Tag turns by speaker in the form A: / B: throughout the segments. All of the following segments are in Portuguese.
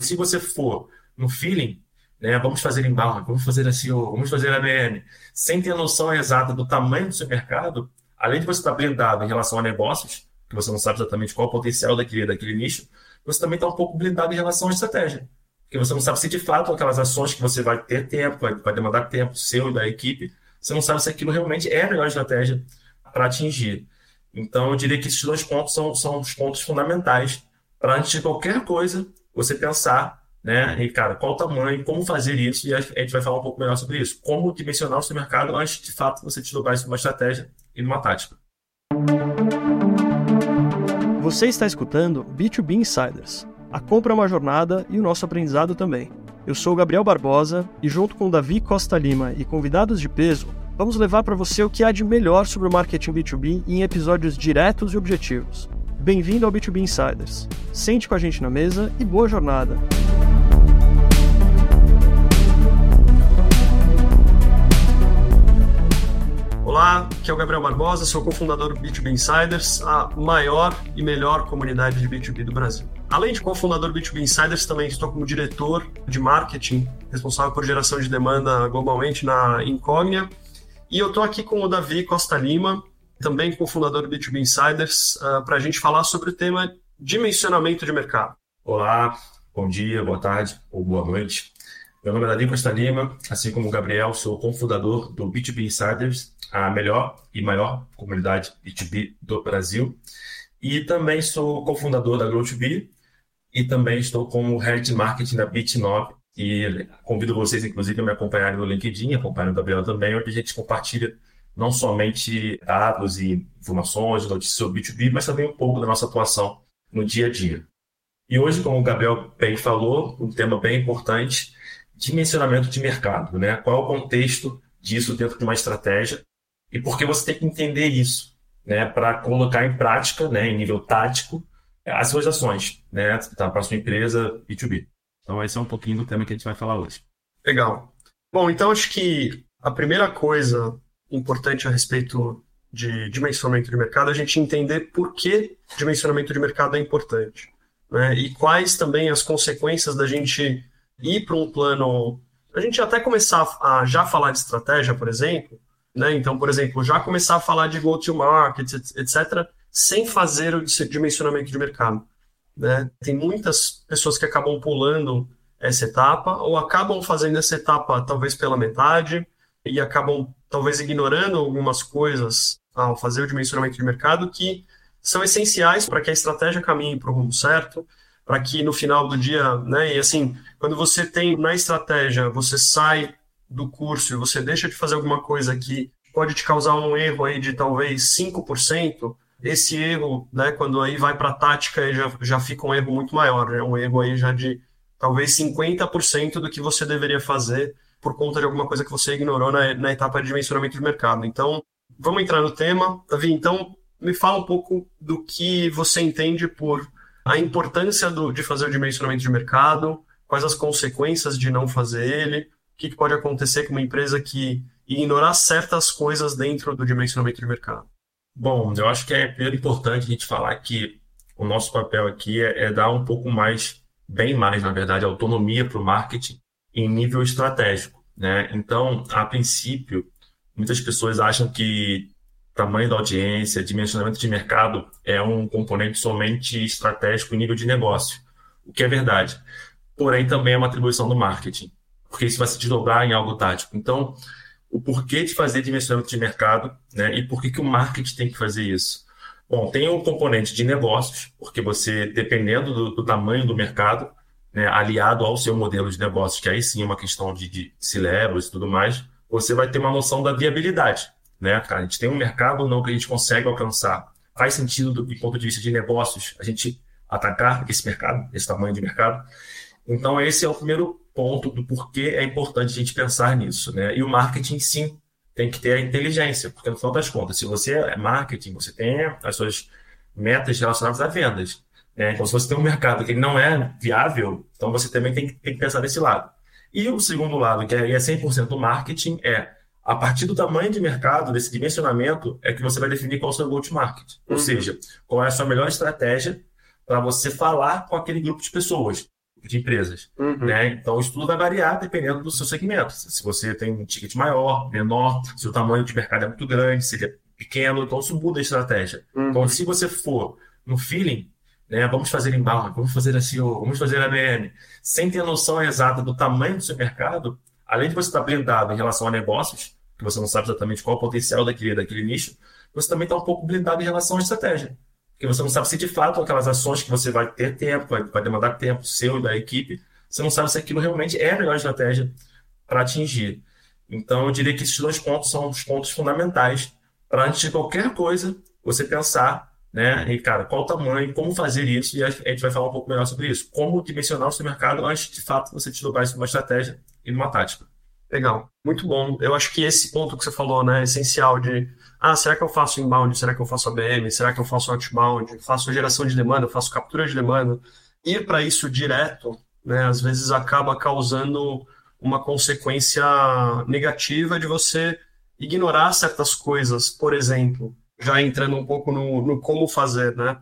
A: Se você for no feeling, né, vamos fazer inbound, vamos fazer SEO, vamos fazer ABM, sem ter noção exata do tamanho do seu mercado, além de você estar blindado em relação a negócios, que você não sabe exatamente qual é o potencial daquele, daquele nicho, você também está um pouco blindado em relação à estratégia. Porque você não sabe se de fato aquelas ações que você vai ter tempo, vai, vai demandar tempo seu e da equipe, você não sabe se aquilo realmente é a melhor estratégia para atingir. Então, eu diria que esses dois pontos são, são os pontos fundamentais para, antes de qualquer coisa, você pensar, né, e, cara, qual o tamanho, como fazer isso, e a gente vai falar um pouco melhor sobre isso. Como dimensionar o seu mercado antes, de fato, você desdobrar isso numa estratégia e numa tática.
B: Você está escutando B2B Insiders. A compra é uma jornada e o nosso aprendizado também. Eu sou Gabriel Barbosa e, junto com Davi Costa Lima e convidados de peso, vamos levar para você o que há de melhor sobre o marketing B2B em episódios diretos e objetivos. Bem-vindo ao B2B Insiders. Sente com a gente na mesa e boa jornada! Olá, aqui é o Gabriel Barbosa, sou cofundador do B2B Insiders, a maior e melhor comunidade de B2B do Brasil. Além de cofundador do B2B Insiders, também estou como diretor de marketing, responsável por geração de demanda globalmente na Incognia. E eu estou aqui com o Davi Costa Lima, também cofundador do B2B Insiders, uh, ah, para a gente falar sobre o tema dimensionamento de mercado.
A: Olá, bom dia, boa tarde ou boa noite. Meu nome é Davi Costa Lima, assim como o Gabriel, sou cofundador do B2B Insiders, a melhor e maior comunidade B2B do Brasil. E também sou cofundador da Grow2B e também estou como Head de Marketing da Bit9. E convido vocês, inclusive, a me acompanharem no LinkedIn, acompanhem o Gabriel também, onde a gente compartilha não somente dados e informações, notícias sobre B2B, mas também um pouco da nossa atuação no dia a dia. E hoje, como o Gabriel bem falou, um tema bem importante dimensionamento de mercado, né? Qual é o contexto disso dentro de uma estratégia e por que você tem que entender isso, né? Para colocar em prática, né? Em nível tático, as suas ações, né? Tá, para a sua empresa B2B. Então, esse é um pouquinho do tema que a gente vai falar hoje.
B: Legal. Bom, então acho que a primeira coisa importante a respeito de dimensionamento de mercado a gente entender por que dimensionamento de mercado é importante. Né? E quais também as consequências da gente ir para um plano. A gente até começar a já falar de estratégia, por exemplo, né? Então, por exemplo, já começar a falar de go-to-market, etc., sem fazer o dimensionamento de mercado. Né? Tem muitas pessoas que acabam pulando essa etapa, ou acabam fazendo essa etapa talvez pela metade, e acabam talvez ignorando algumas coisas ao fazer o dimensionamento de mercado que são essenciais para que a estratégia caminhe para o rumo certo, para que no final do dia, né, e assim, quando você tem na estratégia, você sai do curso e você deixa de fazer alguma coisa que pode te causar um erro aí de talvez 5%, esse erro, né, quando aí vai para a tática, já, já fica um erro muito maior, né, um erro aí já de talvez 50% do que você deveria fazer por conta de alguma coisa que você ignorou na, na etapa de dimensionamento de mercado. Então, vamos entrar no tema. Davi, então, me fala um pouco do que você entende por a importância do, de fazer o dimensionamento de mercado, quais as consequências de não fazer ele, o que, que pode acontecer com uma empresa que ignorar certas coisas dentro do dimensionamento de mercado.
A: Bom, eu acho que é primeiro importante a gente falar que o nosso papel aqui é, é dar um pouco mais, bem mais, na verdade, autonomia para o marketing em nível estratégico. Né? Então, a princípio, muitas pessoas acham que tamanho da audiência, dimensionamento de mercado é um componente somente estratégico em nível de negócio, o que é verdade. Porém, também é uma atribuição do marketing, porque isso vai se desdobrar em algo tático. Então, o porquê de fazer dimensionamento de mercado né, e por que, que o marketing tem que fazer isso? Bom, tem um componente de negócios, porque você, dependendo do, do tamanho do mercado, né, aliado ao seu modelo de negócios, que aí sim é uma questão de, de e tudo mais, você vai ter uma noção da viabilidade né? A gente tem um mercado ou não que a gente consegue alcançar. Faz sentido do, do ponto de vista de negócios a gente atacar esse mercado, esse tamanho de mercado. Então, esse é o primeiro ponto do porquê é importante a gente pensar nisso, né? E o marketing, sim, tem que ter a inteligência, porque no final das contas, se você é marketing, você tem as suas metas relacionadas a vendas. Né? Então, se você tem um mercado que não é viável, então você também tem que, tem que pensar nesse lado. E o segundo lado, que é 100% marketing, é a partir do tamanho de mercado, desse dimensionamento, é que você vai definir qual é o seu go-to-market. Ou uhum. seja, qual é a sua melhor estratégia para você falar com aquele grupo de pessoas. de empresas. Uhum. Né? Então, o estudo vai variar dependendo do seu segmento. Se você tem um ticket maior, menor, se o tamanho de mercado é muito grande, se ele é pequeno, então isso muda a estratégia. Uhum. Então, se você for no feeling, né, vamos fazer embalde, vamos fazer SEO, vamos fazer ABM, sem ter noção exata do tamanho do seu mercado, além de você estar blindado em relação a negócios, que você não sabe exatamente qual é o potencial daquele, daquele nicho, você também está um pouco blindado em relação à estratégia. Porque você não sabe se de fato aquelas ações que você vai ter tempo, vai, vai demandar tempo seu e da equipe, você não sabe se aquilo realmente é a melhor estratégia para atingir. Então, eu diria que esses dois pontos são os pontos fundamentais para, antes de qualquer coisa, você pensar, né, e, cara, qual o tamanho, como fazer isso, e a gente vai falar um pouco melhor sobre isso. Como dimensionar o seu mercado antes, de fato, você desdobrar isso numa estratégia e numa tática.
B: Legal, muito bom. Eu acho que esse ponto que você falou, né, é essencial de, ah, será que eu faço inbound? Será que eu faço ABM? Será que eu faço outbound? Faço geração de demanda? Faço captura de demanda? Ir para isso direto, né, às vezes acaba causando uma consequência negativa de você ignorar certas coisas, por exemplo, já entrando um pouco no, no como fazer, né?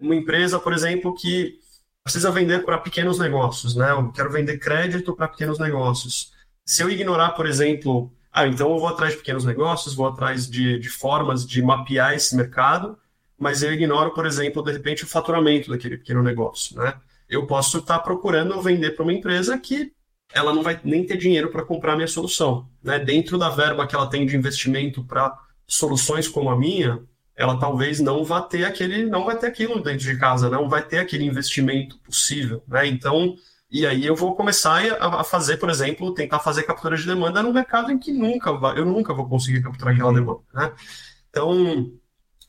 B: Uma empresa, por exemplo, que precisa vender para pequenos negócios, né? Eu quero vender crédito para pequenos negócios. Se eu ignorar, por exemplo, ah, então eu vou atrás de pequenos negócios, vou atrás de, de formas de mapear esse mercado, mas eu ignoro, por exemplo, de repente, o faturamento daquele pequeno negócio, né? Eu posso estar procurando vender para uma empresa que ela não vai nem ter dinheiro para comprar a minha solução, né? Dentro da verba que ela tem de investimento para soluções como a minha, ela talvez não vá ter aquele, não vai ter aquilo dentro de casa, não vai ter aquele investimento possível, né? Então, e aí eu vou começar a fazer, por exemplo, tentar fazer captura de demanda no mercado em que nunca vai, eu nunca vou conseguir capturar aquela demanda, né? Então,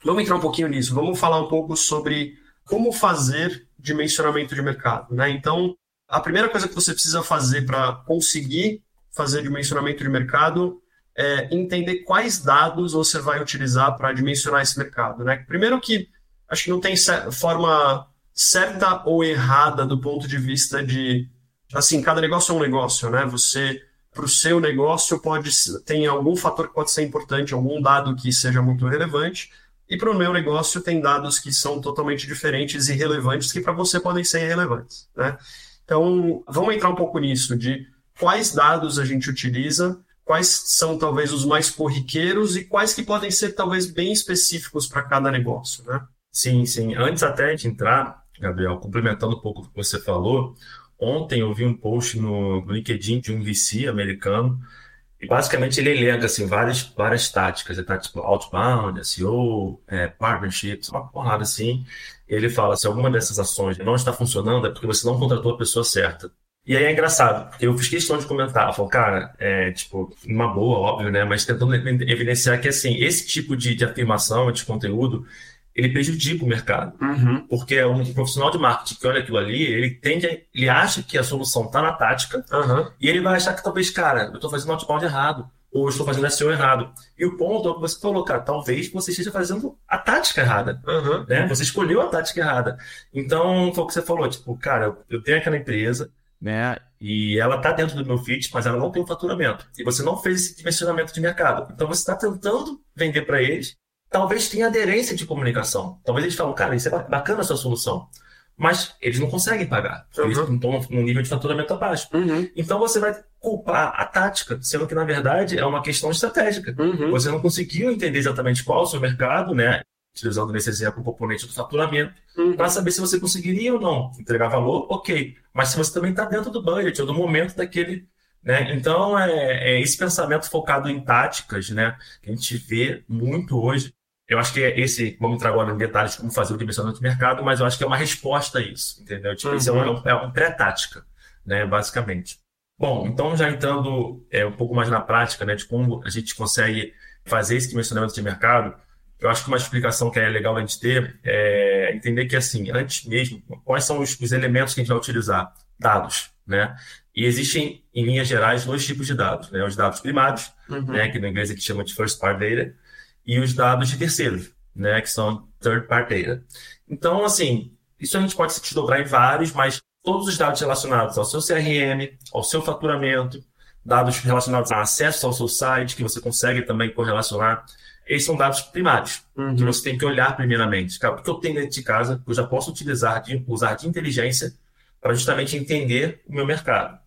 B: vamos entrar um pouquinho nisso. Vamos falar um pouco sobre como fazer dimensionamento de mercado, né? Então, a primeira coisa que você precisa fazer para conseguir fazer dimensionamento de mercado é entender quais dados você vai utilizar para dimensionar esse mercado, né? Primeiro que acho que não tem forma certa ou errada do ponto de vista de assim cada negócio é um negócio né você para o seu negócio pode tem algum fator que pode ser importante algum dado que seja muito relevante e para o meu negócio tem dados que são totalmente diferentes e relevantes que para você podem ser irrelevantes né então vamos entrar um pouco nisso de quais dados a gente utiliza quais são talvez os mais corriqueiros e quais que podem ser talvez bem específicos para cada negócio né
A: Sim, sim. Antes até de entrar, Gabriel, complementando um pouco o que você falou, ontem eu vi um post no LinkedIn de um VC americano e basicamente ele elenca assim, várias, várias táticas, tá tipo outbound, SEO, é, partnerships, uma porrada assim. ele fala: se alguma dessas ações não está funcionando, é porque você não contratou a pessoa certa. E aí é engraçado, porque eu fiz questão de comentar, eu falo, cara, é tipo, uma boa, óbvio, né? Mas tentando evidenciar que assim, esse tipo de, de afirmação, de conteúdo, ele prejudica o mercado. Uhum. Porque um profissional de marketing que olha aquilo ali, ele tende, ele acha que a solução está na tática uhum. e ele vai achar que talvez, cara, eu estou fazendo outbound errado ou eu estou fazendo SEO errado. E o ponto é o que você falou, cara, talvez você esteja fazendo a tática errada. Uhum. Né? Você escolheu a tática errada. Então, foi o que você falou, tipo, cara, eu tenho aquela empresa, né? E ela está dentro do meu fit, mas ela não tem faturamento. E você não fez esse dimensionamento de mercado. Então você está tentando vender para eles talvez tenha aderência de comunicação. Talvez eles falam, cara, isso é bacana a sua solução. Mas eles não conseguem pagar. Uhum. Eles estão num nível de faturamento abaixo. Uhum. Então você vai culpar a tática, sendo que na verdade é uma questão estratégica. Uhum. Você não conseguiu entender exatamente qual é o seu mercado, né? Utilizando nesse exemplo o componente do faturamento, uhum. para saber se você conseguiria ou não entregar valor, ok. Mas se você também está dentro do budget ou do momento daquele né? Então, é, é, esse pensamento focado em táticas, né, que a gente vê muito hoje, eu acho que é esse, vamos entrar agora em detalhes de como fazer o dimensionamento de mercado, mas eu acho que é uma resposta a isso, entendeu? Tipo, uhum. isso é uma, é uma pré-tática, né, basicamente. Bom, então já entrando é, um pouco mais na prática, né, de como a gente consegue fazer esse dimensionamento de mercado, eu acho que uma explicação que é legal a gente ter é entender que, assim, antes mesmo, quais são os, os elementos que a gente vai utilizar? Dados, né? E existem, em linhas gerais, dois tipos de dados, né? Os dados primários, uhum. né, que no inglês a gente chama de first party data, e os dados de terceiros, né, que são third party data. Então, assim, isso a gente pode se desdobrar em vários, mas todos os dados relacionados ao seu CRM, ao seu faturamento, dados relacionados a acesso ao seu site, que você consegue também correlacionar, esses são dados primários, uhum. que você tem que olhar primeiramente. O que eu tenho dentro de casa, eu já posso utilizar de, usar de inteligência para justamente entender o meu mercado.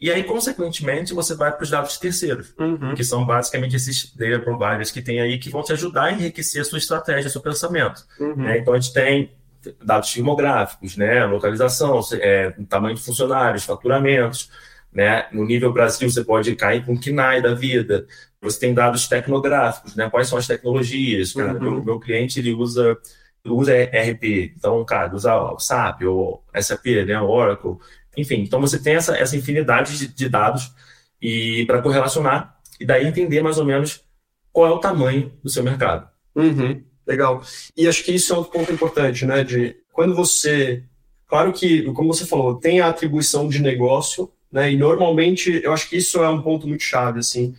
A: E aí, consequentemente, você vai para os dados de terceiros, uhum. que são basicamente esses data providers que tem aí que vão te ajudar a enriquecer a sua estratégia, seu pensamento. Uhum. Né? Então, a gente tem dados demográficos, né? localização, é, tamanho de funcionários, faturamentos. Né? No nível Brasil, você pode cair com o KNAI da vida. Você tem dados tecnográficos, né? quais são as tecnologias. Cara, uhum. meu, meu cliente ele usa usa RP, então, cara, usa o SAP ou SAP, né, Oracle, enfim. Então, você tem essa, essa infinidade de, de dados e para correlacionar e daí entender mais ou menos qual é o tamanho do seu mercado.
B: Uhum, legal. E acho que isso é um ponto importante, né, de quando você, claro que, como você falou, tem a atribuição de negócio, né, e normalmente eu acho que isso é um ponto muito chave, assim.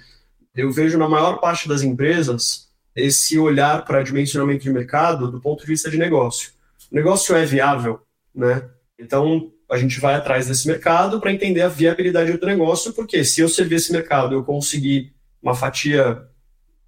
B: Eu vejo na maior parte das empresas esse olhar para dimensionamento de mercado do ponto de vista de negócio. O negócio é viável, né? Então, a gente vai atrás desse mercado para entender a viabilidade do negócio, porque se eu servir esse mercado, eu conseguir uma fatia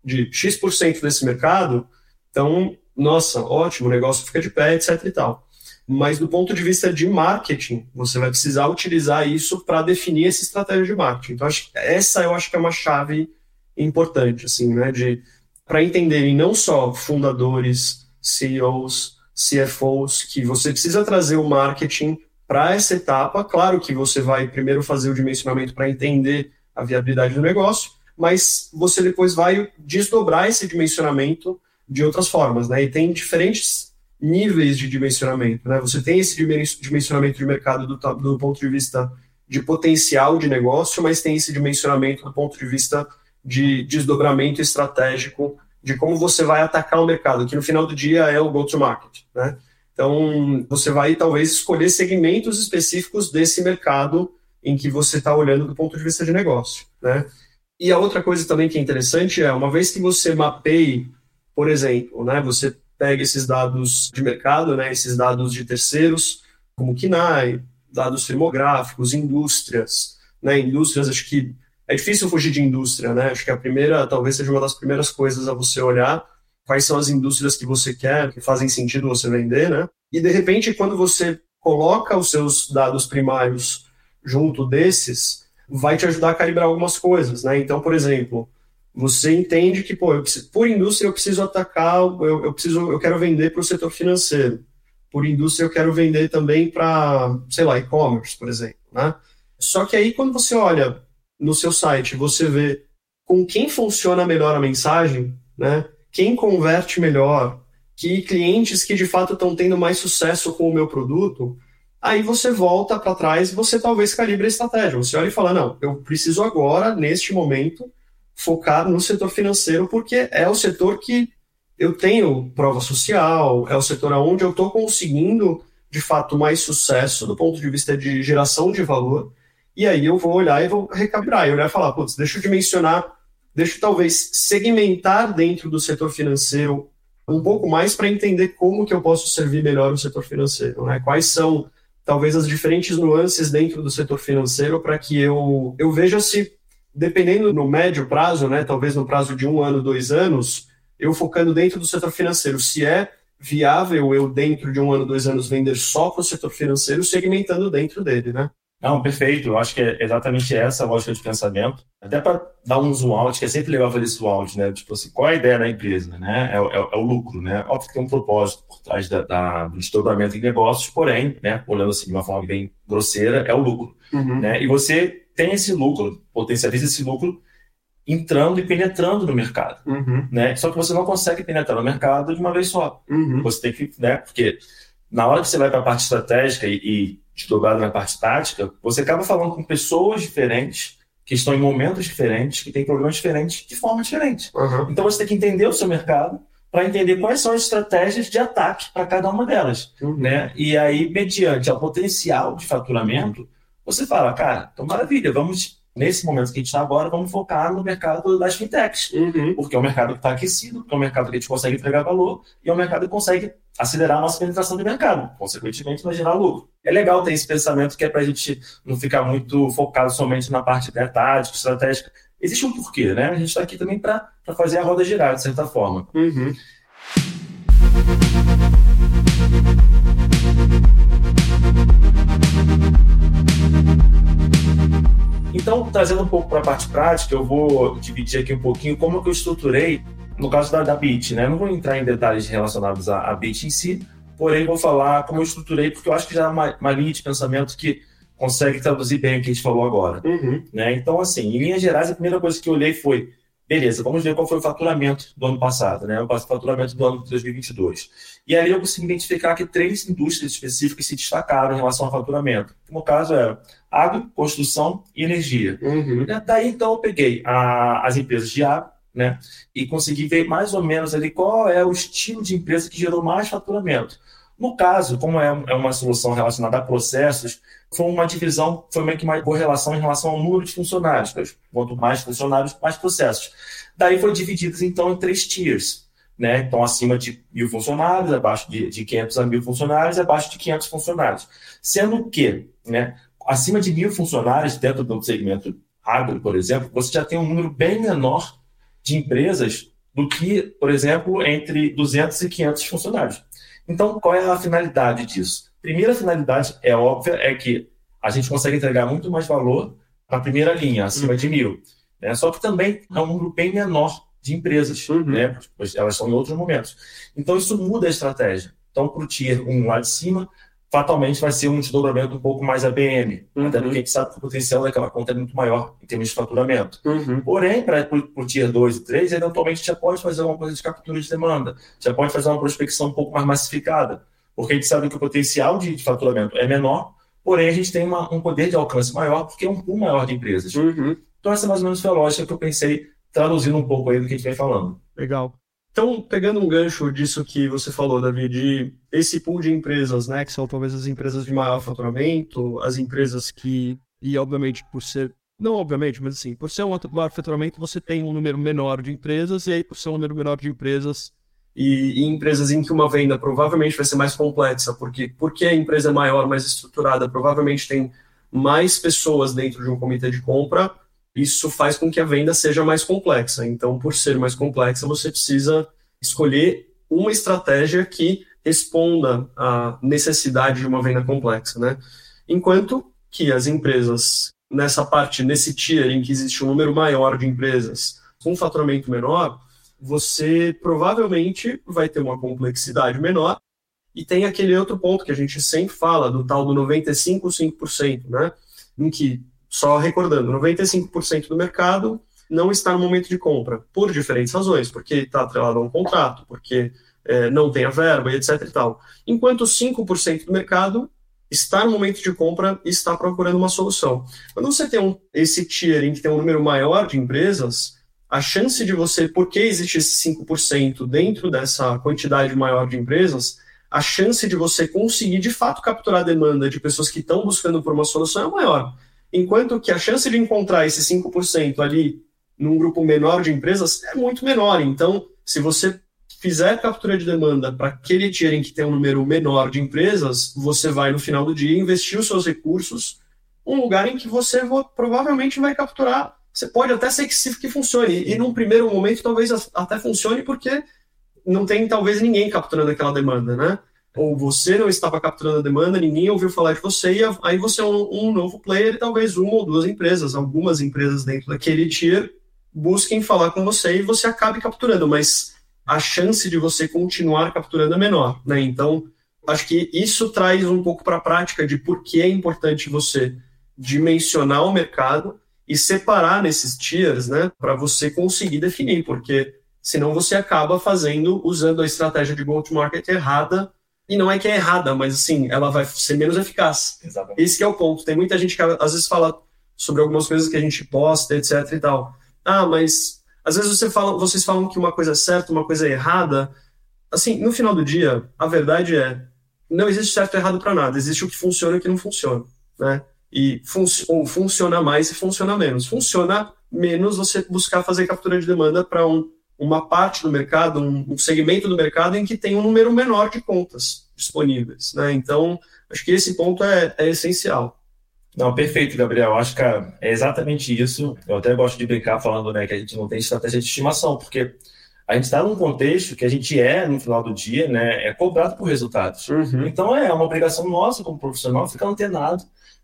B: de X% desse mercado, então, nossa, ótimo, o negócio fica de pé, etc e tal. Mas do ponto de vista de marketing, você vai precisar utilizar isso para definir essa estratégia de marketing. Então, acho, essa eu acho que é uma chave importante, assim, né, de para entenderem não só fundadores, CEOs, CFOs, que você precisa trazer o marketing para essa etapa. Claro que você vai primeiro fazer o dimensionamento para entender a viabilidade do negócio, mas você depois vai desdobrar esse dimensionamento de outras formas, né? E tem diferentes níveis de dimensionamento, né? Você tem esse dimensionamento de mercado do, do ponto de vista de potencial de negócio, mas tem esse dimensionamento do ponto de vista de desdobramento estratégico de como você vai atacar o mercado, que no final do dia é o go-to-market, né? Então, você vai talvez escolher segmentos específicos desse mercado em que você está olhando do ponto de vista de negócio, né? E a outra coisa também que é interessante é, uma vez que você mapeie, por exemplo, né, você pega esses dados de mercado, né, esses dados de terceiros, como KINAI, dados termográficos, indústrias, né, indústrias, acho que é difícil fugir de indústria, né? Acho que a primeira, talvez seja uma das primeiras coisas a você olhar quais são as indústrias que você quer, que fazem sentido você vender, né? E de repente, quando você coloca os seus dados primários junto desses, vai te ajudar a calibrar algumas coisas, né? Então, por exemplo, você entende que, pô, preciso, por indústria eu preciso atacar, eu, eu preciso, eu quero vender para o setor financeiro. Por indústria eu quero vender também para, sei lá, e-commerce, por exemplo, né? Só que aí quando você olha no seu site você vê com quem funciona melhor a mensagem, né? Quem converte melhor, que clientes que de fato estão tendo mais sucesso com o meu produto, aí você volta para trás e você talvez calibre a estratégia. Você olha e fala: não, eu preciso agora, neste momento, focar no setor financeiro, porque é o setor que eu tenho prova social, é o setor onde eu estou conseguindo, de fato, mais sucesso do ponto de vista de geração de valor e aí eu vou olhar e vou recalibrar, e olhar e falar, putz, deixa eu dimensionar, deixa eu talvez segmentar dentro do setor financeiro um pouco mais para entender como que eu posso servir melhor o setor financeiro, né? Quais são talvez as diferentes nuances dentro do setor financeiro para que eu, eu veja se, dependendo no médio prazo, né, talvez no prazo de um ano, dois anos, eu focando dentro do setor financeiro, se é viável eu, dentro de um ano, dois anos, vender só para o setor financeiro, segmentando dentro dele, né?
A: Não, perfeito. Eu acho que é exatamente essa a lógica de pensamento. Até para dar um zoom out, que é sempre legal fazer zoom out, né? Tipo assim, qual é a ideia da empresa, né? É, é, é o lucro, né? Óbvio que tem um propósito por trás da, da, do desdobramento em negócios, porém, né? Olhando assim de uma forma bem grosseira, é o lucro, uhum. né? E você tem esse lucro, potencializa esse lucro entrando e penetrando no mercado, uhum. né? Só que você não consegue penetrar no mercado de uma vez só. Uhum. Você tem que, né? Porque na hora que você vai para a parte estratégica e, e desdobrado na parte tática, você acaba falando com pessoas diferentes, que estão em momentos diferentes, que têm problemas diferentes, de forma diferente. Uhum. Então você tem que entender o seu mercado para entender quais são as estratégias de ataque para cada uma delas. Uhum. Né? E aí, mediante o potencial de faturamento, você fala, cara, então maravilha, vamos nesse momento que a gente está agora, vamos focar no mercado das fintechs, uhum. porque é um mercado que está aquecido, porque é um mercado que a gente consegue entregar valor e é um mercado que consegue acelerar a nossa penetração de mercado, consequentemente vai gerar lucro. É legal ter esse pensamento que é para a gente não ficar muito focado somente na parte né, tática, estratégica. Existe um porquê, né? A gente está aqui também para fazer a roda girar, de certa forma. Uhum. Então, trazendo um pouco para a parte prática, eu vou dividir aqui um pouquinho como que eu estruturei no caso da, da BIT, né? Não vou entrar em detalhes relacionados à, à BIT em si, porém vou falar como eu estruturei, porque eu acho que já é uma, uma linha de pensamento que consegue traduzir bem o que a gente falou agora.
B: Uhum.
A: Né? Então, assim, em linhas gerais, a primeira coisa que eu olhei foi, beleza, vamos ver qual foi o faturamento do ano passado, né? o faturamento do ano de 2022. E aí eu consegui identificar que três indústrias específicas se destacaram em relação ao faturamento. No caso, era água, construção e energia.
B: Uhum.
A: Daí, então, eu peguei a, as empresas de água, né? E consegui ver mais ou menos ali qual é o estilo de empresa que gerou mais faturamento. No caso, como é, é uma solução relacionada a processos, foi uma divisão, foi meio que uma correlação em relação ao número de funcionários. Quanto mais funcionários, mais processos. Daí foi dividido, então, em três tiers. Né? Então, acima de mil funcionários, abaixo de, de 500 a mil funcionários, abaixo de 500 funcionários. Sendo que, né, acima de mil funcionários, dentro do segmento agro, por exemplo, você já tem um número bem menor de empresas do que, por exemplo, entre 200 e 500 funcionários. Então, qual é a finalidade disso? Primeira finalidade é óbvia, é que a gente consegue entregar muito mais valor na primeira linha, acima de mil. Né? Só que também é um número bem menor de empresas,
B: Uhum.
A: né? Pois elas são em outros momentos. Então, isso muda a estratégia. Então, para o Tier 1 lá de cima, fatalmente vai ser um desdobramento um pouco mais ABM,
B: Uhum.
A: até porque a gente sabe que o potencial daquela conta é muito maior em termos de faturamento.
B: Uhum.
A: Porém, para o Tier 2 e 3, eventualmente já pode fazer uma coisa de captura de demanda, já pode fazer uma prospecção um pouco mais massificada, porque a gente sabe que o potencial de, de faturamento é menor, porém a gente tem uma- um poder de alcance maior, porque é um pool maior de empresas.
B: Uhum.
A: Então essa mais ou menos foi a lógica que eu pensei, traduzindo um pouco aí do que a gente vem falando.
B: Legal. Então, pegando um gancho disso que você falou, Davi, de esse pool de empresas, né, que são talvez as empresas de maior faturamento, as empresas que, e obviamente por ser, não obviamente, mas assim, por ser um maior faturamento, você tem um número menor de empresas, e aí por ser um número menor de empresas, e, e empresas em que uma venda provavelmente vai ser mais complexa, porque, porque a empresa é maior, mais estruturada, provavelmente tem mais pessoas dentro de um comitê de compra, isso faz com que a venda seja mais complexa. Então, por ser mais complexa, você precisa escolher uma estratégia que responda à necessidade de uma venda complexa, né? Enquanto que as empresas nessa parte, nesse tier em que existe um número maior de empresas com faturamento menor, você provavelmente vai ter uma complexidade menor e tem aquele outro ponto que a gente sempre fala do tal do 95 5%, né? Em que só recordando, 95% do mercado não está no momento de compra, por diferentes razões, porque está atrelado a um contrato, porque é, não tem a verba etc e tal. Enquanto 5% do mercado está no momento de compra e está procurando uma solução. Quando você tem um, esse tier em que tem um número maior de empresas, a chance de você, porque existe esse 5% dentro dessa quantidade maior de empresas, a chance de você conseguir de fato capturar a demanda de pessoas que estão buscando por uma solução é maior. Enquanto que a chance de encontrar esse 5% ali num grupo menor de empresas é muito menor. Então, se você fizer captura de demanda para aquele tier em que tem um número menor de empresas, você vai no final do dia investir os seus recursos um lugar em que você provavelmente vai capturar. Você pode até ser que, que funcione. E num primeiro momento talvez até funcione porque não tem talvez ninguém capturando aquela demanda, né? ou você não estava capturando a demanda, ninguém ouviu falar de você, e aí você é um, um, novo player e talvez uma ou duas empresas, algumas empresas dentro daquele tier busquem falar com você e você acabe capturando, mas a chance de você continuar capturando é menor, né? Então, acho que isso traz um pouco para a prática de por que é importante você dimensionar o mercado e separar nesses tiers, né, para você conseguir definir, porque senão você acaba fazendo, usando a estratégia de go-to-market errada e não é que é errada, mas assim, ela vai ser menos eficaz.
A: Exatamente.
B: Esse é o ponto. Tem muita gente que às vezes fala sobre algumas coisas que a gente posta, etc e tal. Ah, mas às vezes você fala, vocês falam que uma coisa é certa, uma coisa é errada. Assim, no final do dia, a verdade é, não existe certo e errado para nada. Existe o que funciona e o que não funciona, né? E fun ou funciona mais e funciona menos. Funciona menos você buscar fazer captura de demanda para um uma parte do mercado, um, um, segmento do mercado em que tem um número menor de contas disponíveis. Né? Então, acho que esse ponto é, é, essencial.
A: Não, perfeito, Gabriel. Acho que é exatamente isso. Eu até gosto de brincar falando né, que a gente não tem estratégia de estimação, porque a gente está num contexto que a gente é, no final do dia, né, é cobrado por resultados.
B: Uhum.
A: Então, é uma obrigação nossa como profissional ficar antenado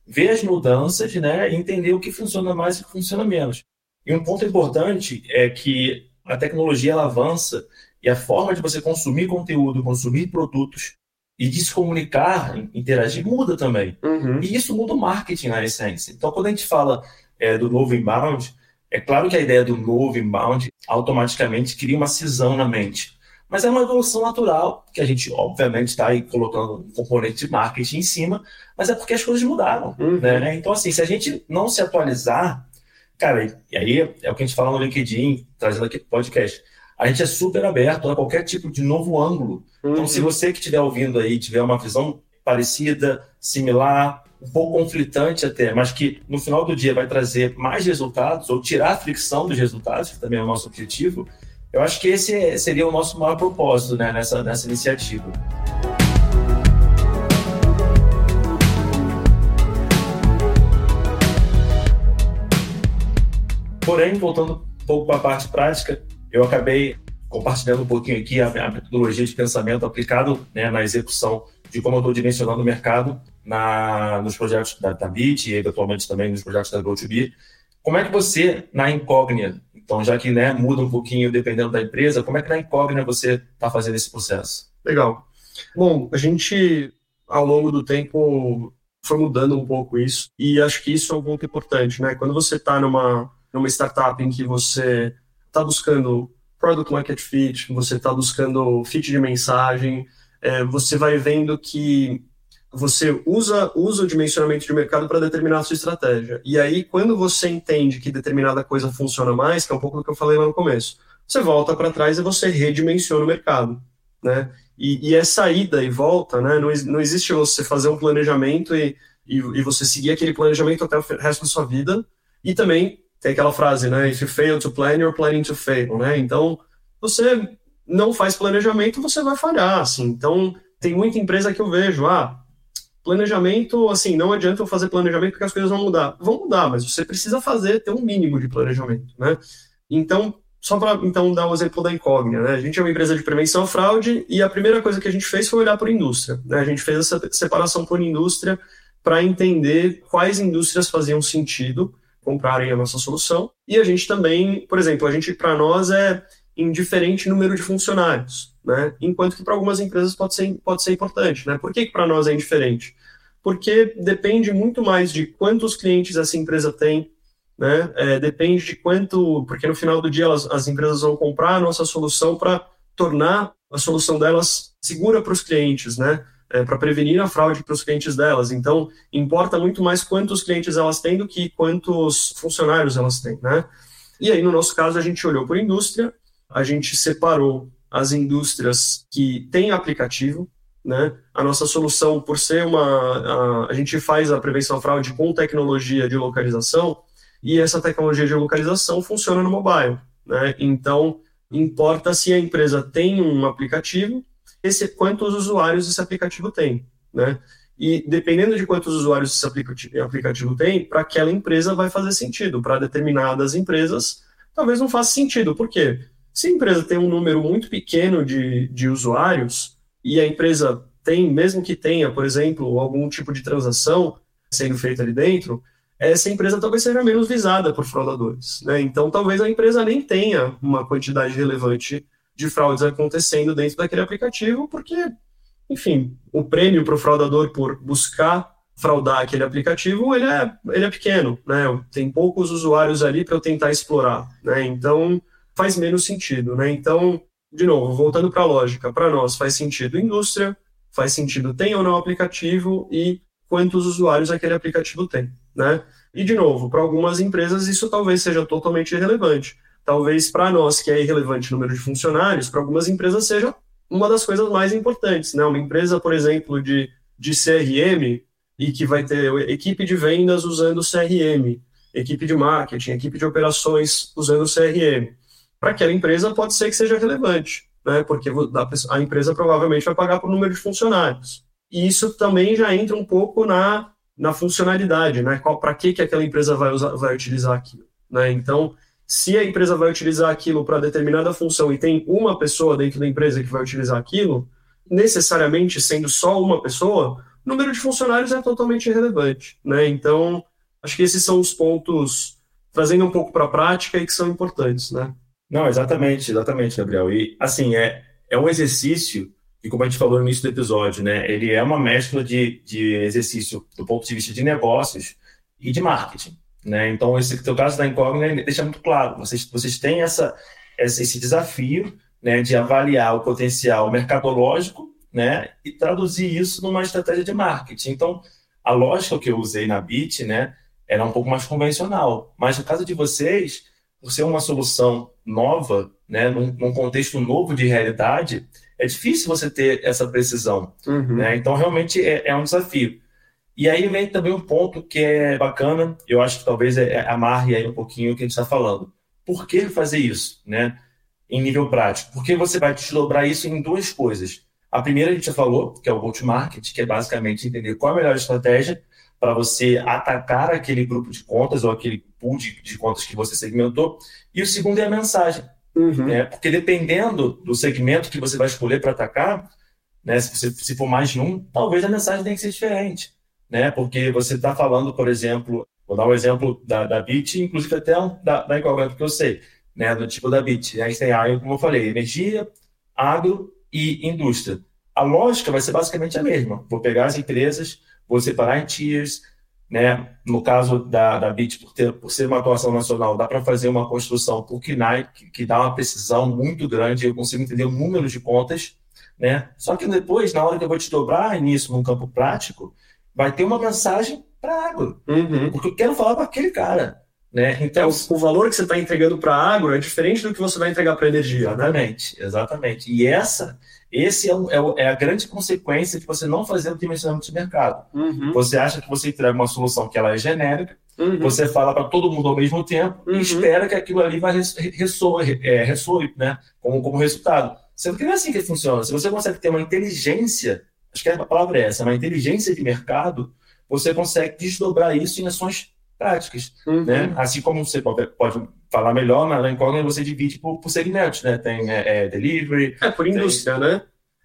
A: ver as mudanças, né, e entender o que funciona mais e o que funciona menos. E um ponto importante é que a tecnologia ela avança e a forma de você consumir conteúdo, consumir produtos e de se comunicar, interagir, muda também. Uhum. E isso muda o marketing na essência. Então, quando a gente fala é, do novo inbound, é claro que a ideia do novo inbound automaticamente cria uma cisão na mente. Mas é uma evolução natural, que a gente, obviamente, está aí colocando um componente de marketing em cima, mas é porque as coisas mudaram. Uhum. Né? Então, assim, se a gente não se atualizar, cara, e aí é o que a gente fala no LinkedIn, trazendo aqui podcast a gente é super aberto a qualquer tipo de novo ângulo. Uhum. Então, se você que estiver ouvindo aí tiver uma visão parecida, similar, um pouco conflitante até, mas que no final do dia vai trazer mais resultados ou tirar a fricção dos resultados, que também é o nosso objetivo, eu acho que esse seria o nosso maior propósito né, nessa, nessa iniciativa. Porém, voltando um pouco para a parte prática, eu acabei compartilhando um pouquinho aqui a, a metodologia de pensamento aplicado né, na execução de como eu estou dimensionando o mercado na, nos projetos da, da BIT e eventualmente também nos projetos da GoToBe. Como é que você, na incógnita, então já que né, muda um pouquinho dependendo da empresa, como é que na incógnita você está fazendo esse processo?
B: Legal. Bom, a gente, ao longo do tempo, foi mudando um pouco isso, e acho que isso é um ponto importante, né? Quando você está numa, numa startup em que você está buscando product market fit, você está buscando fit de mensagem, é, você vai vendo que você usa, usa o dimensionamento de mercado para determinar a sua estratégia. E aí, quando você entende que determinada coisa funciona mais, que é um pouco do que eu falei lá no começo, você volta para trás e você redimensiona o mercado. Né? E, e essa ida e volta, né? não, não existe você fazer um planejamento e, e, e você seguir aquele planejamento até o resto da sua vida, e também tem aquela frase, né? If you fail to plan, you're planning to fail, né? Então, você não faz planejamento, você vai falhar, assim. Então, tem muita empresa que eu vejo, ah, planejamento, assim, não adianta eu fazer planejamento porque as coisas vão mudar. Vão mudar, mas você precisa fazer, ter um mínimo de planejamento, né? Então, só para então dar o um exemplo da incógnita, né? A gente é uma empresa de prevenção à fraude e a primeira coisa que a gente fez foi olhar para a indústria, né? A gente fez essa separação por indústria para entender quais indústrias faziam sentido comprarem a nossa solução. E a gente também, por exemplo, a gente para nós é indiferente número de funcionários, né? Enquanto que para algumas empresas pode ser pode ser importante, né? Por que, que para nós é indiferente? Porque depende muito mais de quantos clientes essa empresa tem, né? É, depende de quanto, porque no final do dia elas, as empresas vão comprar a nossa solução para tornar a solução delas segura para os clientes, né? é, para prevenir a fraude para os clientes delas. Então, importa muito mais quantos clientes elas têm do que quantos funcionários elas têm, né? E aí, no nosso caso, a gente olhou por indústria, a gente separou as indústrias que têm aplicativo, né? A nossa solução, por ser uma. A, a gente faz a prevenção à fraude com tecnologia de localização, e essa tecnologia de localização funciona no mobile, né? Então, importa se a empresa tem um aplicativo esse, quantos usuários esse aplicativo tem, né? E dependendo de quantos usuários esse aplicativo, aplicativo tem, para aquela empresa vai fazer sentido. Para determinadas empresas, talvez não faça sentido. Por quê? Se a empresa tem um número muito pequeno de, de usuários e a empresa tem, mesmo que tenha, por exemplo, algum tipo de transação sendo feita ali dentro, essa empresa talvez seja menos visada por fraudadores. Né? Então, talvez a empresa nem tenha uma quantidade relevante de fraudes acontecendo dentro daquele aplicativo, porque, enfim, o prêmio para o fraudador por buscar fraudar aquele aplicativo, ele é, ele é pequeno, né? Tem poucos usuários ali para eu tentar explorar, né? Então, faz menos sentido, né? Então, de novo, voltando para a lógica, para nós faz sentido indústria, faz sentido tem ou não aplicativo e quantos usuários aquele aplicativo tem, né? E, de novo, para algumas empresas isso talvez seja totalmente irrelevante talvez para nós, que é irrelevante o número de funcionários, para algumas empresas seja uma das coisas mais importantes. Né? Uma empresa, por exemplo, de, de CRM, e que vai ter equipe de vendas usando CRM, equipe de marketing, equipe de operações usando CRM. Para aquela empresa pode ser que seja relevante, né? porque a empresa provavelmente vai pagar por número de funcionários. E isso também já entra um pouco na, na funcionalidade, né? para que, que aquela empresa vai, usar, vai utilizar aquilo. Né? Então, se a empresa vai utilizar aquilo para determinada função e tem uma pessoa dentro da empresa que vai utilizar aquilo, necessariamente sendo só uma pessoa, número de funcionários é totalmente irrelevante. Né? Então, acho que esses são os pontos, trazendo um pouco para a prática e que são importantes. Né?
A: Não, exatamente, exatamente, Gabriel. E, assim, é, é um exercício e como a gente falou no início do episódio, né, ele é uma mescla de, de exercício do ponto de vista de negócios e de marketing. Né? Então, esse teu caso da Incógnita deixa muito claro, vocês, vocês têm essa, esse desafio né, de avaliar o potencial mercadológico né, e traduzir isso numa estratégia de marketing. Então, a lógica que eu usei na Bit né, era um pouco mais convencional, mas no caso de vocês, por ser uma solução nova, né, num, num contexto novo de realidade, é difícil você ter essa precisão. Uhum. Né? Então, realmente é, é, um desafio. E aí vem também um ponto que é bacana, eu acho que talvez é, é, amarre aí um pouquinho o que a gente está falando. Por que fazer isso, né? Em nível prático? Porque você vai desdobrar isso em duas coisas. A primeira a gente já falou, que é o go-to-market, que é basicamente entender qual é a melhor estratégia para você atacar aquele grupo de contas ou aquele pool de, de contas que você segmentou. E o segundo é a mensagem. Uhum. Né? Porque dependendo do segmento que você vai escolher para atacar, né, se, você, se for mais de um, talvez a mensagem tenha que ser diferente. Né? Porque você está falando, por exemplo, vou dar um exemplo da, da BIT, inclusive até um, da, da que eu sei, né, do tipo da BIT. A gente tem como eu falei, energia, agro e indústria. A lógica vai ser basicamente a mesma. Vou pegar as empresas, vou separar em tiers, né? No caso da, da BIT, por, ter, por ser uma atuação nacional, dá para fazer uma construção por KNAI, que, que, dá uma precisão muito grande, eu consigo entender o número de contas, né? Só que depois, na hora que eu vou te dobrar nisso num campo prático, vai ter uma mensagem para agro, uhum. porque eu quero falar para aquele cara. Né?
B: Então, o, o valor que você está entregando para agro é diferente do que você vai entregar para energia.
A: Né? Exatamente, né? exatamente. E essa esse é, é, é, a grande consequência de você não fazer o dimensionamento de mercado. Uhum. Você acha que você entrega uma solução que ela é genérica, uhum. você fala para todo mundo ao mesmo tempo uhum. e espera que aquilo ali vai ressoe, é, ressoe né, como, como resultado. Sendo que não é assim que funciona. Se você consegue ter uma inteligência, acho que a palavra é essa, uma inteligência de mercado, você consegue desdobrar isso em ações práticas. Uhum. Né? Assim como você pode, pode falar melhor, na incógnita você divide por, por segmentos, né? Tem é, é, delivery.
B: É, por indústria, tem... né?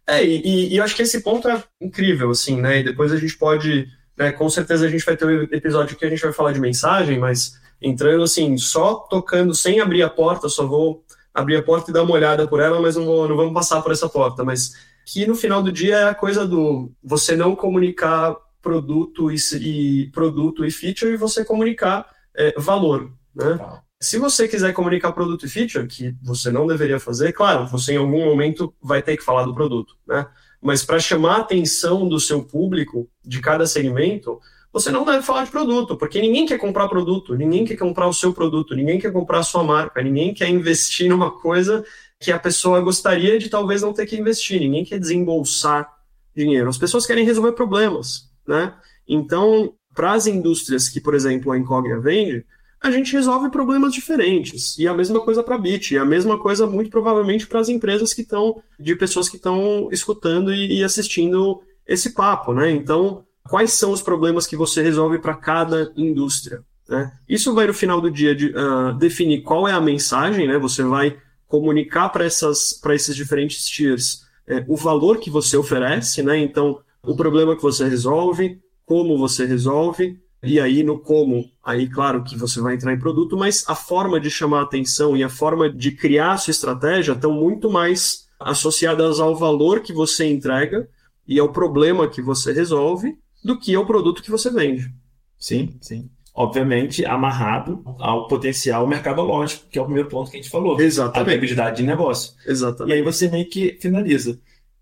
B: É, e, e, eu acho que esse ponto é incrível, assim, né? E depois a gente pode. Né, com certeza a gente vai ter um episódio que a gente vai falar de mensagem, mas entrando assim, só tocando sem abrir a porta, só vou abrir a porta e dar uma olhada por ela, mas não, vou, não vamos passar por essa porta. Mas que no final do dia é a coisa do você não comunicar produto e, e produto e feature e você comunicar é, valor, né? Tá. Se você quiser comunicar produto e feature, que você não deveria fazer, claro, você em algum momento vai ter que falar do produto, né? Mas para chamar a atenção do seu público de cada segmento, você não deve falar de produto, porque ninguém quer comprar produto, ninguém quer comprar o seu produto, ninguém quer comprar a sua marca, ninguém quer investir numa coisa que a pessoa gostaria de talvez não ter que investir, ninguém quer desembolsar dinheiro. As pessoas querem resolver problemas, né? Então, para as indústrias que, por exemplo, a Incógnita vende, a gente resolve problemas diferentes. E a mesma coisa para a Bit, e a mesma coisa muito provavelmente para as empresas que estão, de pessoas que estão escutando e, e, assistindo esse papo, né? Então, quais são os problemas que você resolve para cada indústria? Né? Isso vai no final do dia de, uh, definir qual é a mensagem, né? Você vai comunicar para esses diferentes tiers é, o valor que você oferece, né? Então, o problema que você resolve, como você resolve, e aí no como, aí claro que você vai entrar em produto, mas a forma de chamar a atenção e a forma de criar a sua estratégia estão muito mais associadas ao valor que você entrega e ao problema que você resolve do que ao produto que você vende.
A: Sim, sim. Obviamente, amarrado ao potencial mercadológico, que é o primeiro ponto que a gente falou.
B: Exatamente.
A: A habilidade de negócio.
B: Exatamente.
A: E aí você meio que finaliza.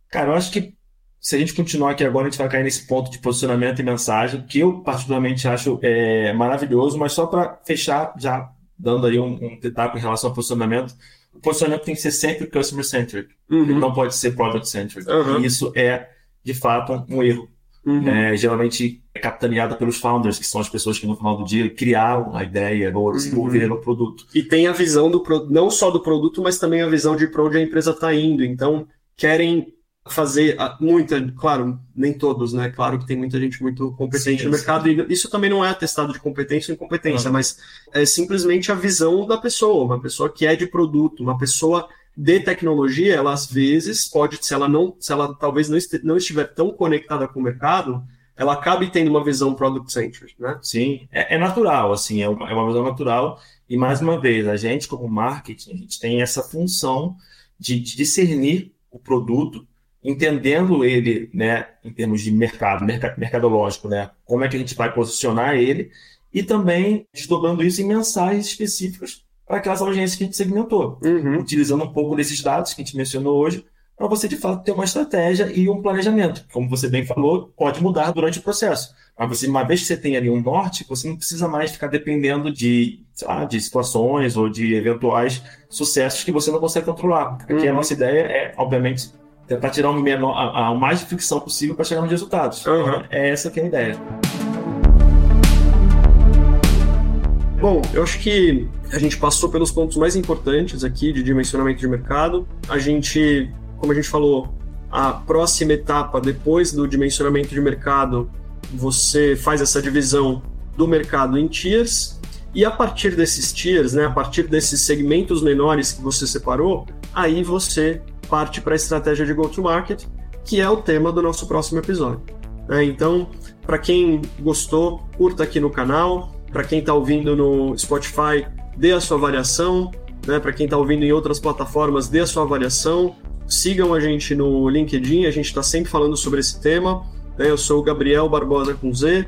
A: Cara, eu acho que se a gente continuar aqui agora, a gente vai cair nesse ponto de posicionamento e mensagem, que eu particularmente acho é, maravilhoso, mas só para fechar, já dando aí um, um detalhe em relação ao posicionamento, o posicionamento tem que ser sempre customer-centric, uhum. não pode ser product-centric. Uhum. E isso é, de fato, um erro. Uhum. É, geralmente é capitaneado pelos founders, que são as pessoas que no final do dia criaram a ideia ou desenvolveram uhum. o produto.
B: E tem a visão do não só do produto, mas também a visão de para onde a empresa está indo. Então, querem fazer muita, claro, nem todos, né? Claro que tem muita gente muito competente sim, no mercado sim. e isso também não é atestado de competência ou incompetência, uhum. mas é simplesmente a visão da pessoa, uma pessoa que é de produto, uma pessoa de tecnologia, ela às vezes pode, se ela não, se ela talvez não, não estiver tão conectada com o mercado, ela acaba tendo uma visão product-centric, né?
A: Sim, é, é, natural, assim, é uma, é uma visão natural. E, mais uma vez, a gente, como marketing, a gente tem essa função de, de discernir o produto, entendendo ele, né, em termos de mercado, mercado, mercadológico, né, como é que a gente vai posicionar ele, e também desdobrando isso em mensagens específicas para aquelas audiências que a gente segmentou, uhum. utilizando um pouco desses dados que a gente mencionou hoje, para você de fato ter uma estratégia e um planejamento. Como você bem falou, pode mudar durante o processo. Mas você, uma vez que você tem ali um norte, você não precisa mais ficar dependendo de, lá, de situações ou de eventuais sucessos que você não consegue controlar. Aqui uhum. a nossa ideia é, obviamente, tentar tirar o, menor, a, a, o mais de fricção possível para chegar nos resultados. Uhum. É essa que é a ideia.
B: Bom, eu acho que a gente passou pelos pontos mais importantes aqui de dimensionamento de mercado. A gente, como a gente falou, a próxima etapa depois do dimensionamento de mercado, você faz essa divisão do mercado em tiers e a partir desses tiers, né, a partir desses segmentos menores que você separou, aí você parte para a estratégia de go-to-market, que é o tema do nosso próximo episódio. É, então, para quem gostou, curta aqui no canal, para quem está ouvindo no Spotify, dê a sua avaliação. Né? Para quem está ouvindo em outras plataformas, dê a sua avaliação. Sigam a gente no LinkedIn, a gente está sempre falando sobre esse tema. Né? Eu sou o Gabriel Barbosa com Z,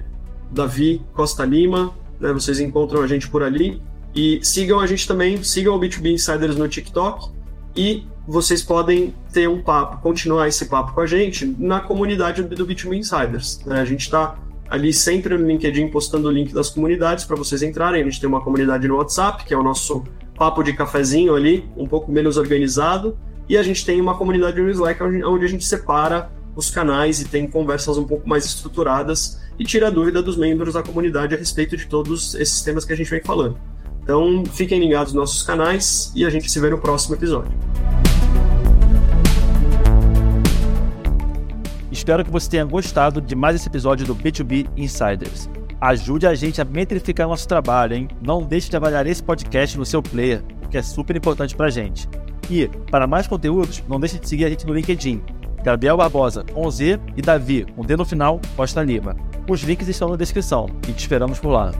B: Davi Costa Lima. Né? Vocês encontram a gente por ali. E sigam a gente também, sigam o B2B Insiders no TikTok. E vocês podem ter um papo, continuar esse papo com a gente na comunidade do B2B Insiders. Né? A gente está ali sempre no LinkedIn postando o link das comunidades para vocês entrarem. A gente tem uma comunidade no WhatsApp, que é o nosso papo de cafezinho ali, um pouco menos organizado, e a gente tem uma comunidade no Slack onde a gente separa os canais e tem conversas um pouco mais estruturadas e tira dúvida dos membros da comunidade a respeito de todos esses temas que a gente vem falando. Então, fiquem ligados nos nossos canais e a gente se vê no próximo episódio.
C: Espero que você tenha gostado de mais esse episódio do B2B Insiders. Ajude a gente a metrificar nosso trabalho, hein? Não deixe de avaliar esse podcast no seu player, porque é super importante pra gente. E, para mais conteúdos, não deixe de seguir a gente no LinkedIn. Gabriel Barbosa, com Z, e Davi, com D no final, Costa Lima. Os links estão na descrição e te esperamos por lá.